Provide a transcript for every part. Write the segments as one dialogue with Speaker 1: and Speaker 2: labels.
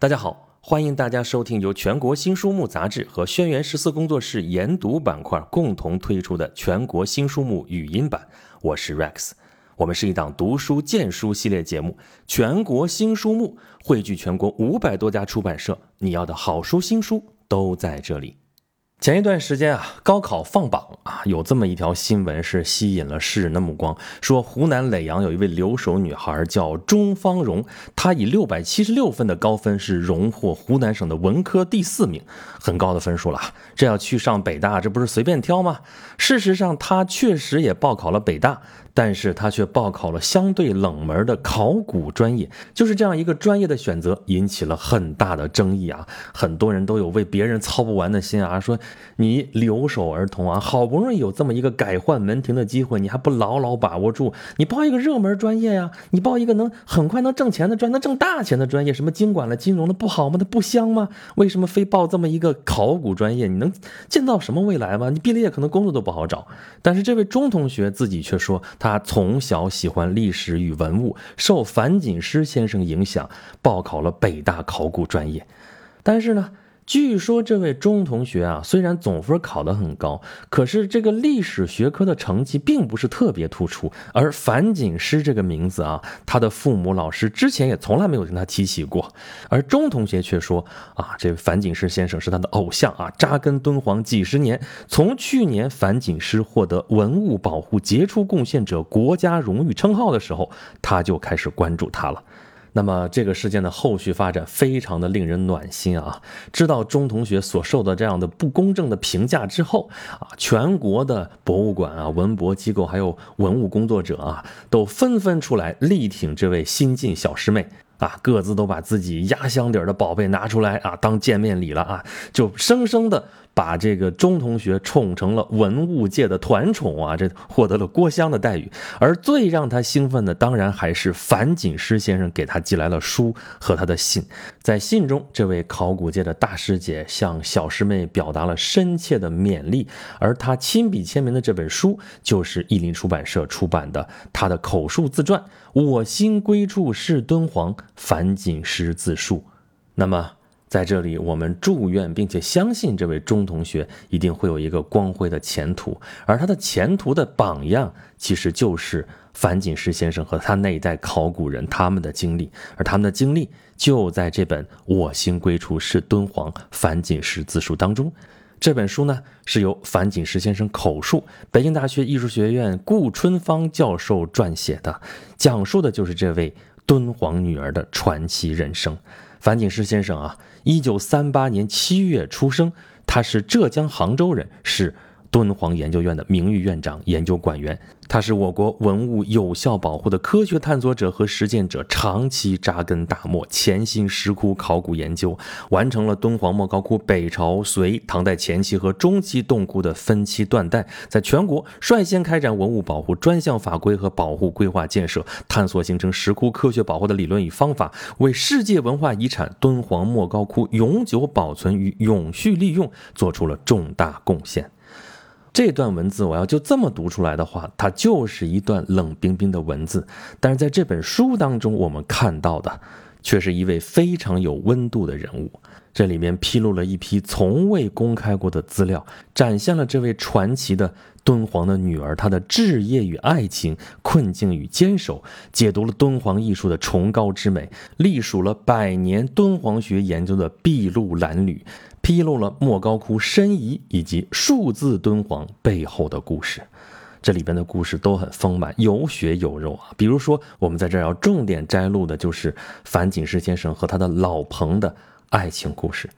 Speaker 1: 大家好，欢迎大家收听由全国新书目杂志和轩辕十四工作室研读板块共同推出的全国新书目语音版。我是 Rex，我们是一档读书荐书系列节目，全国新书目汇聚全国五百多家出版社，你要的好书新书都在这里。前一段时间啊，高考放榜啊，有这么一条新闻是吸引了世人的目光，说湖南耒阳有一位留守女孩叫钟芳蓉，她以六百七十六分的高分是荣获湖南省的文科第四名，很高的分数了。这要去上北大，这不是随便挑吗？事实上，她确实也报考了北大。但是他却报考了相对冷门的考古专业，就是这样一个专业的选择引起了很大的争议啊！很多人都有为别人操不完的心啊，说你留守儿童啊，好不容易有这么一个改换门庭的机会，你还不牢牢把握住？你报一个热门专业呀，你报一个能很快能挣钱的专，能挣大钱的专业，什么经管了、金融的不好吗？它不香吗？为什么非报这么一个考古专业？你能见到什么未来吗？你毕了业可能工作都不好找。但是这位钟同学自己却说他。他从小喜欢历史与文物，受樊锦诗先生影响，报考了北大考古专业。但是呢？据说这位钟同学啊，虽然总分考得很高，可是这个历史学科的成绩并不是特别突出。而樊锦诗这个名字啊，他的父母、老师之前也从来没有跟他提起过。而钟同学却说啊，这位樊锦诗先生是他的偶像啊，扎根敦煌几十年。从去年樊锦诗获得文物保护杰出贡献者国家荣誉称号的时候，他就开始关注他了。那么这个事件的后续发展非常的令人暖心啊！知道钟同学所受的这样的不公正的评价之后啊，全国的博物馆啊、文博机构还有文物工作者啊，都纷纷出来力挺这位新晋小师妹啊，各自都把自己压箱底儿的宝贝拿出来啊，当见面礼了啊，就生生的。把这个钟同学宠成了文物界的团宠啊，这获得了郭襄的待遇。而最让他兴奋的，当然还是樊锦诗先生给他寄来了书和他的信。在信中，这位考古界的大师姐向小师妹表达了深切的勉励，而他亲笔签名的这本书，就是译林出版社出版的他的口述自传《我心归处是敦煌》，樊锦诗自述。那么。在这里，我们祝愿并且相信这位钟同学一定会有一个光辉的前途，而他的前途的榜样，其实就是樊锦诗先生和他那一代考古人他们的经历，而他们的经历就在这本《我心归处是敦煌》樊锦诗自述当中。这本书呢，是由樊锦诗先生口述，北京大学艺术学院顾春芳教授撰写的，讲述的就是这位敦煌女儿的传奇人生。樊锦诗先生啊，一九三八年七月出生，他是浙江杭州人，是。敦煌研究院的名誉院长、研究馆员，他是我国文物有效保护的科学探索者和实践者，长期扎根大漠，潜心石窟考古研究，完成了敦煌莫高窟北朝、隋、唐代前期和中期洞窟的分期断代，在全国率先开展文物保护专项法规和保护规划建设，探索形成石窟科学保护的理论与方法，为世界文化遗产敦煌莫高窟永久保存与永续利用做出了重大贡献。这段文字我要就这么读出来的话，它就是一段冷冰冰的文字。但是在这本书当中，我们看到的却是一位非常有温度的人物。这里面披露了一批从未公开过的资料，展现了这位传奇的敦煌的女儿她的置业与爱情、困境与坚守，解读了敦煌艺术的崇高之美，隶属了百年敦煌学研究的筚路蓝缕。披露了莫高窟申遗以及数字敦煌背后的故事，这里边的故事都很丰满，有血有肉啊。比如说，我们在这儿要重点摘录的就是樊锦诗先生和他的老彭的爱情故事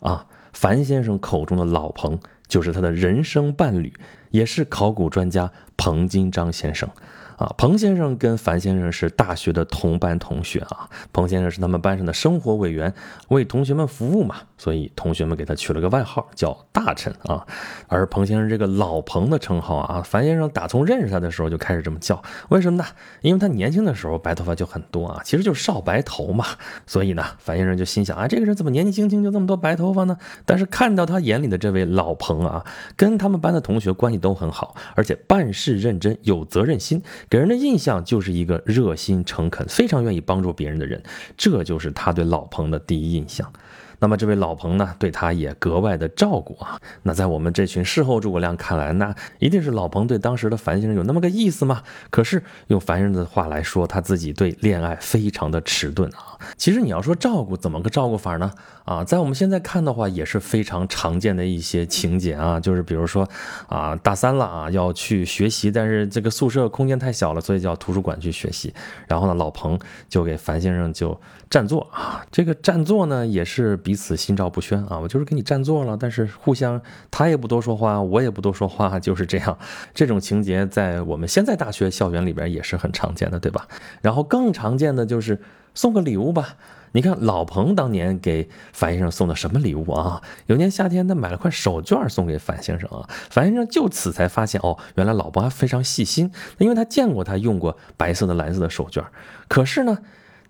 Speaker 1: 啊。樊先生口中的老彭，就是他的人生伴侣，也是考古专家彭金章先生。啊，彭先生跟樊先生是大学的同班同学啊。彭先生是他们班上的生活委员，为同学们服务嘛，所以同学们给他取了个外号叫大臣啊。而彭先生这个老彭的称号啊，樊先生打从认识他的时候就开始这么叫。为什么呢？因为他年轻的时候白头发就很多啊，其实就是少白头嘛。所以呢，樊先生就心想啊，这个人怎么年纪轻轻就这么多白头发呢？但是看到他眼里的这位老彭啊，跟他们班的同学关系都很好，而且办事认真，有责任心。给人的印象就是一个热心诚恳、非常愿意帮助别人的人，这就是他对老彭的第一印象。那么这位老彭呢，对他也格外的照顾啊。那在我们这群事后诸葛亮看来，那一定是老彭对当时的樊先生有那么个意思嘛？可是用樊先生的话来说，他自己对恋爱非常的迟钝啊。其实你要说照顾，怎么个照顾法呢？啊，在我们现在看的话，也是非常常见的一些情节啊，就是比如说啊，大三了啊，要去学习，但是这个宿舍空间太小了，所以叫图书馆去学习。然后呢，老彭就给樊先生就占座啊，这个占座呢也是。彼此心照不宣啊，我就是给你占座了，但是互相他也不多说话，我也不多说话，就是这样。这种情节在我们现在大学校园里边也是很常见的，对吧？然后更常见的就是送个礼物吧。你看老彭当年给樊先生送的什么礼物啊？有年夏天他买了块手绢送给樊先生啊，樊先生就此才发现哦，原来老彭还非常细心，因为他见过他用过白色的、蓝色的手绢，可是呢，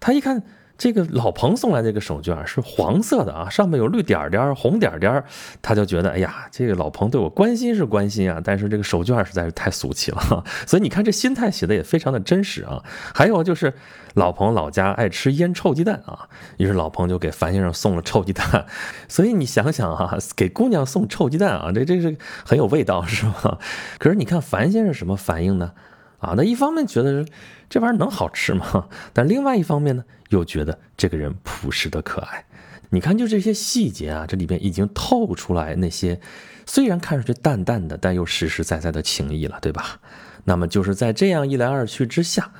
Speaker 1: 他一看。这个老彭送来这个手绢是黄色的啊，上面有绿点点、红点点，他就觉得，哎呀，这个老彭对我关心是关心啊，但是这个手绢实在是太俗气了。所以你看这心态写的也非常的真实啊。还有就是老彭老家爱吃腌臭鸡蛋啊，于是老彭就给樊先生送了臭鸡蛋。所以你想想啊，给姑娘送臭鸡蛋啊，这这是很有味道是吧？可是你看樊先生什么反应呢？啊，那一方面觉得这玩意儿能好吃吗？但另外一方面呢，又觉得这个人朴实的可爱。你看，就这些细节啊，这里边已经透出来那些虽然看上去淡淡的，但又实实在在的情谊了，对吧？那么就是在这样一来二去之下，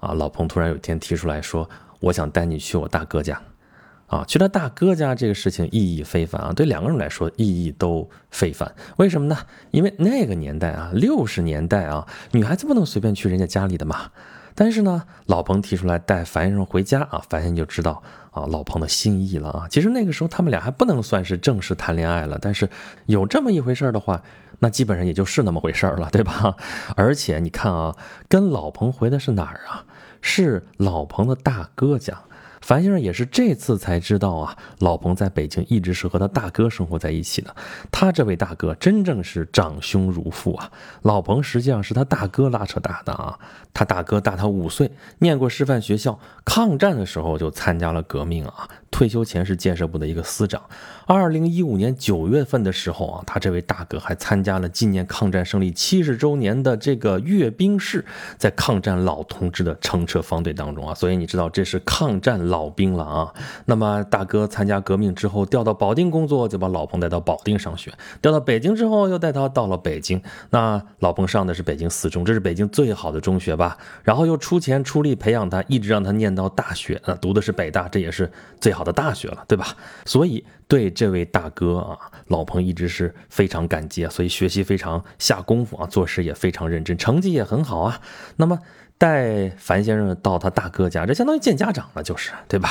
Speaker 1: 啊，老彭突然有一天提出来说：“我想带你去我大哥家。”啊，去他大哥家这个事情意义非凡啊，对两个人来说意义都非凡。为什么呢？因为那个年代啊，六十年代啊，女孩子不能随便去人家家里的嘛。但是呢，老彭提出来带樊先生回家啊，樊先生就知道啊老彭的心意了啊。其实那个时候他们俩还不能算是正式谈恋爱了，但是有这么一回事的话，那基本上也就是那么回事了，对吧？而且你看啊，跟老彭回的是哪儿啊？是老彭的大哥家。樊先生也是这次才知道啊，老彭在北京一直是和他大哥生活在一起的。他这位大哥真正是长兄如父啊，老彭实际上是他大哥拉扯大的啊。他大哥大他五岁，念过师范学校，抗战的时候就参加了革命啊。退休前是建设部的一个司长。二零一五年九月份的时候啊，他这位大哥还参加了纪念抗战胜利七十周年的这个阅兵式，在抗战老同志的乘车方队当中啊，所以你知道这是抗战老兵了啊。那么大哥参加革命之后调到保定工作，就把老彭带到保定上学；调到北京之后又带他到了北京。那老彭上的是北京四中，这是北京最好的中学吧？然后又出钱出力培养他，一直让他念到大学，那读的是北大，这也是最好的。大学了，对吧？所以对这位大哥啊，老彭一直是非常感激啊，所以学习非常下功夫啊，做事也非常认真，成绩也很好啊。那么带樊先生到他大哥家，这相当于见家长了，就是对吧？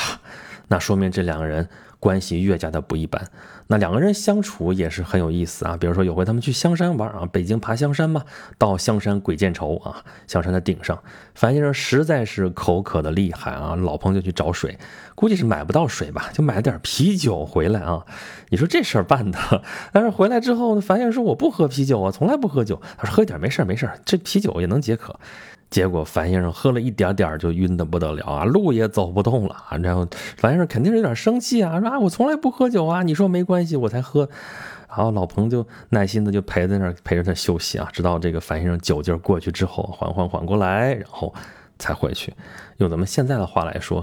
Speaker 1: 那说明这两个人。关系越加的不一般，那两个人相处也是很有意思啊。比如说有回他们去香山玩啊，北京爬香山嘛，到香山鬼见愁啊，香山的顶上，樊先生实在是口渴的厉害啊，老彭就去找水，估计是买不到水吧，就买了点啤酒回来啊。你说这事儿办的，但是回来之后呢，樊先生说我不喝啤酒啊，从来不喝酒。他说喝一点没事没事这啤酒也能解渴。结果樊先生喝了一点点就晕得不得了啊，路也走不动了啊。然后樊先生肯定是有点生气啊，说啊我从来不喝酒啊，你说没关系我才喝。然后老彭就耐心的就陪在那儿陪着他休息啊，直到这个樊先生酒劲过去之后，缓缓缓过来，然后才回去。用咱们现在的话来说。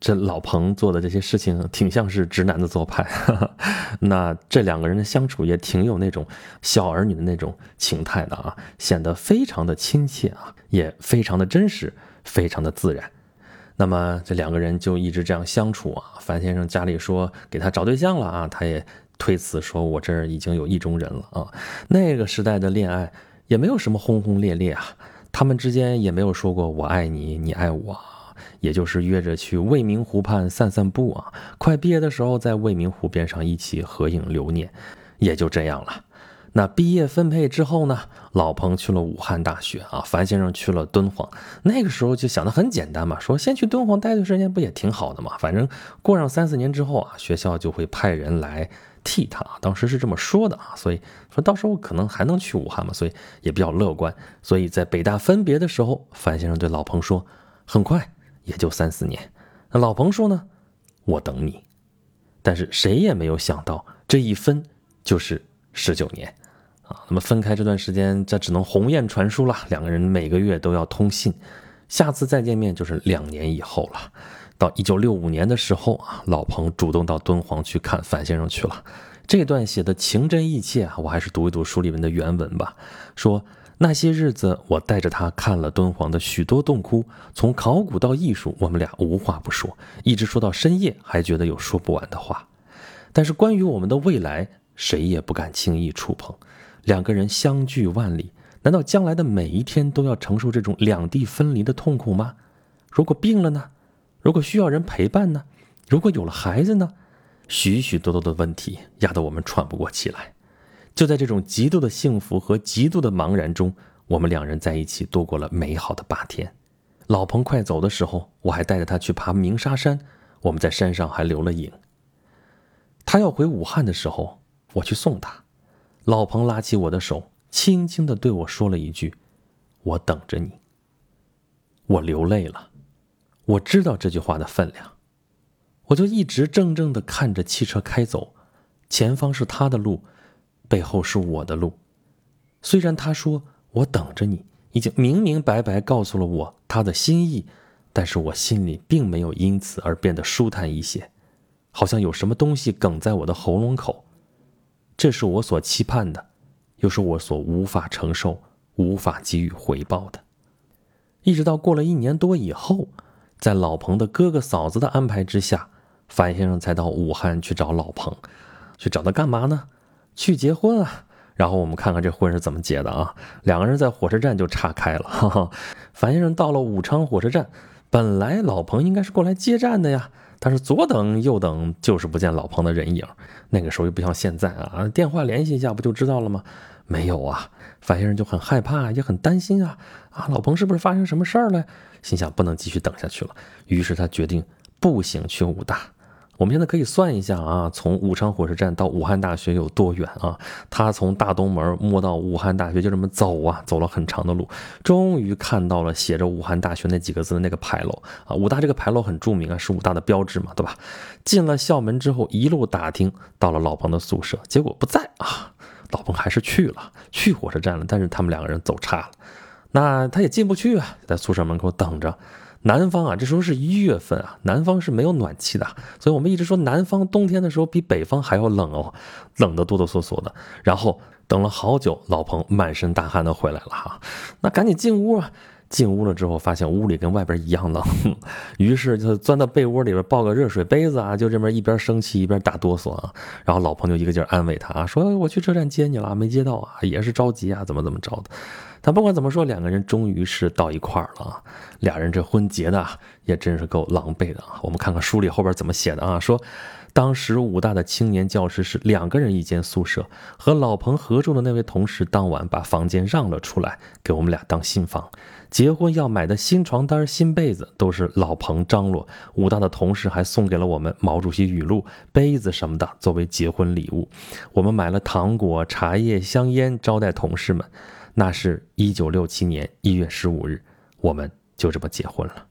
Speaker 1: 这老彭做的这些事情挺像是直男的做派，那这两个人的相处也挺有那种小儿女的那种情态的啊，显得非常的亲切啊，也非常的真实，非常的自然。那么这两个人就一直这样相处啊。樊先生家里说给他找对象了啊，他也推辞说，我这儿已经有意中人了啊。那个时代的恋爱也没有什么轰轰烈烈啊，他们之间也没有说过我爱你，你爱我。也就是约着去未名湖畔散散步啊，快毕业的时候在未名湖边上一起合影留念，也就这样了。那毕业分配之后呢，老彭去了武汉大学啊，樊先生去了敦煌。那个时候就想的很简单嘛，说先去敦煌待段时间不也挺好的嘛？反正过上三四年之后啊，学校就会派人来替他。当时是这么说的啊，所以说到时候可能还能去武汉嘛，所以也比较乐观。所以在北大分别的时候，樊先生对老彭说：“很快也就三四年。”那老彭说呢：“我等你。”但是谁也没有想到，这一分就是十九年。啊，那么分开这段时间，这只能鸿雁传书了。两个人每个月都要通信，下次再见面就是两年以后了。到一九六五年的时候啊，老彭主动到敦煌去看樊先生去了。这段写的情真意切啊，我还是读一读书里面的原文吧。说那些日子，我带着他看了敦煌的许多洞窟，从考古到艺术，我们俩无话不说，一直说到深夜，还觉得有说不完的话。但是关于我们的未来，谁也不敢轻易触碰。两个人相距万里，难道将来的每一天都要承受这种两地分离的痛苦吗？如果病了呢？如果需要人陪伴呢？如果有了孩子呢？许许多多的问题压得我们喘不过气来。就在这种极度的幸福和极度的茫然中，我们两人在一起度过了美好的八天。老彭快走的时候，我还带着他去爬鸣沙山，我们在山上还留了影。他要回武汉的时候，我去送他。老彭拉起我的手，轻轻地对我说了一句：“我等着你。”我流泪了，我知道这句话的分量，我就一直怔怔地看着汽车开走，前方是他的路，背后是我的路。虽然他说“我等着你”，已经明明白白告诉了我他的心意，但是我心里并没有因此而变得舒坦一些，好像有什么东西梗在我的喉咙口。这是我所期盼的，又是我所无法承受、无法给予回报的。一直到过了一年多以后，在老彭的哥哥嫂子的安排之下，樊先生才到武汉去找老彭。去找他干嘛呢？去结婚啊！然后我们看看这婚是怎么结的啊？两个人在火车站就岔开了。哈哈，樊先生到了武昌火车站，本来老彭应该是过来接站的呀。但是左等右等，就是不见老彭的人影。那个时候又不像现在啊，电话联系一下不就知道了吗？没有啊，樊先生就很害怕，也很担心啊啊，老彭是不是发生什么事儿了？心想不能继续等下去了，于是他决定步行去武大。我们现在可以算一下啊，从武昌火车站到武汉大学有多远啊？他从大东门摸到武汉大学就这么走啊，走了很长的路，终于看到了写着武汉大学那几个字的那个牌楼啊。武大这个牌楼很著名啊，是武大的标志嘛，对吧？进了校门之后，一路打听到了老彭的宿舍，结果不在啊。老彭还是去了，去火车站了，但是他们两个人走差了，那他也进不去啊，在宿舍门口等着。南方啊，这时候是一月份啊，南方是没有暖气的，所以我们一直说南方冬天的时候比北方还要冷哦，冷得哆哆嗦嗦的。然后等了好久，老彭满身大汗的回来了哈，那赶紧进屋啊。进屋了之后，发现屋里跟外边一样冷，于是就钻到被窝里边抱个热水杯子啊，就这边一边生气一边打哆嗦啊。然后老彭就一个劲儿安慰他啊，说我去车站接你了，没接到啊，也是着急啊，怎么怎么着的。但不管怎么说，两个人终于是到一块儿了啊！俩人这婚结的也真是够狼狈的啊！我们看看书里后边怎么写的啊？说当时武大的青年教师是两个人一间宿舍，和老彭合住的那位同事当晚把房间让了出来，给我们俩当新房。结婚要买的新床单、新被子都是老彭张罗。武大的同事还送给了我们毛主席语录、杯子什么的作为结婚礼物。我们买了糖果、茶叶、香烟招待同事们。那是一九六七年一月十五日，我们就这么结婚了，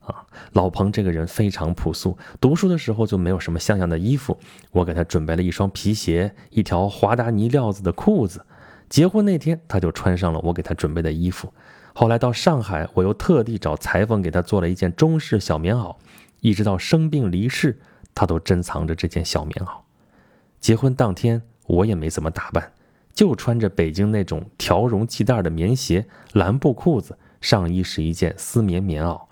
Speaker 1: 啊，老彭这个人非常朴素，读书的时候就没有什么像样的衣服，我给他准备了一双皮鞋，一条华达尼料子的裤子，结婚那天他就穿上了我给他准备的衣服，后来到上海，我又特地找裁缝给他做了一件中式小棉袄，一直到生病离世，他都珍藏着这件小棉袄，结婚当天我也没怎么打扮。就穿着北京那种条绒系带的棉鞋、蓝布裤子，上衣是一件丝棉棉袄，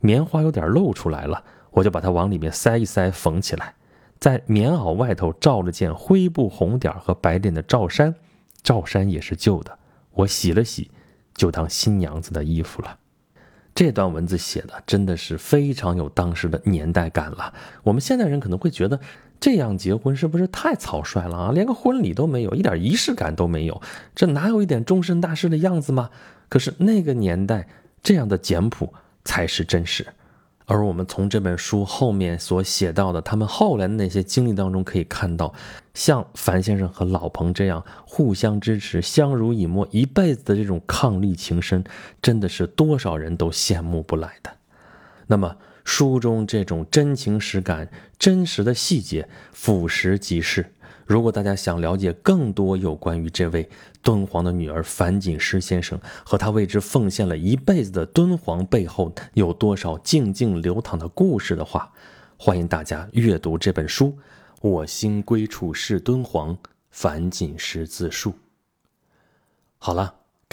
Speaker 1: 棉花有点露出来了，我就把它往里面塞一塞，缝起来，在棉袄外头罩了件灰布红点和白点的罩衫，罩衫也是旧的，我洗了洗，就当新娘子的衣服了。这段文字写的真的是非常有当时的年代感了。我们现代人可能会觉得这样结婚是不是太草率了啊？连个婚礼都没有，一点仪式感都没有，这哪有一点终身大事的样子吗？可是那个年代这样的简朴才是真实。而我们从这本书后面所写到的他们后来的那些经历当中可以看到，像樊先生和老彭这样互相支持、相濡以沫一辈子的这种伉俪情深，真的是多少人都羡慕不来的。那么书中这种真情实感、真实的细节，俯拾即是。如果大家想了解更多有关于这位敦煌的女儿樊锦诗先生和他为之奉献了一辈子的敦煌背后有多少静静流淌的故事的话，欢迎大家阅读这本书《我心归处是敦煌》，樊锦诗自述。好了，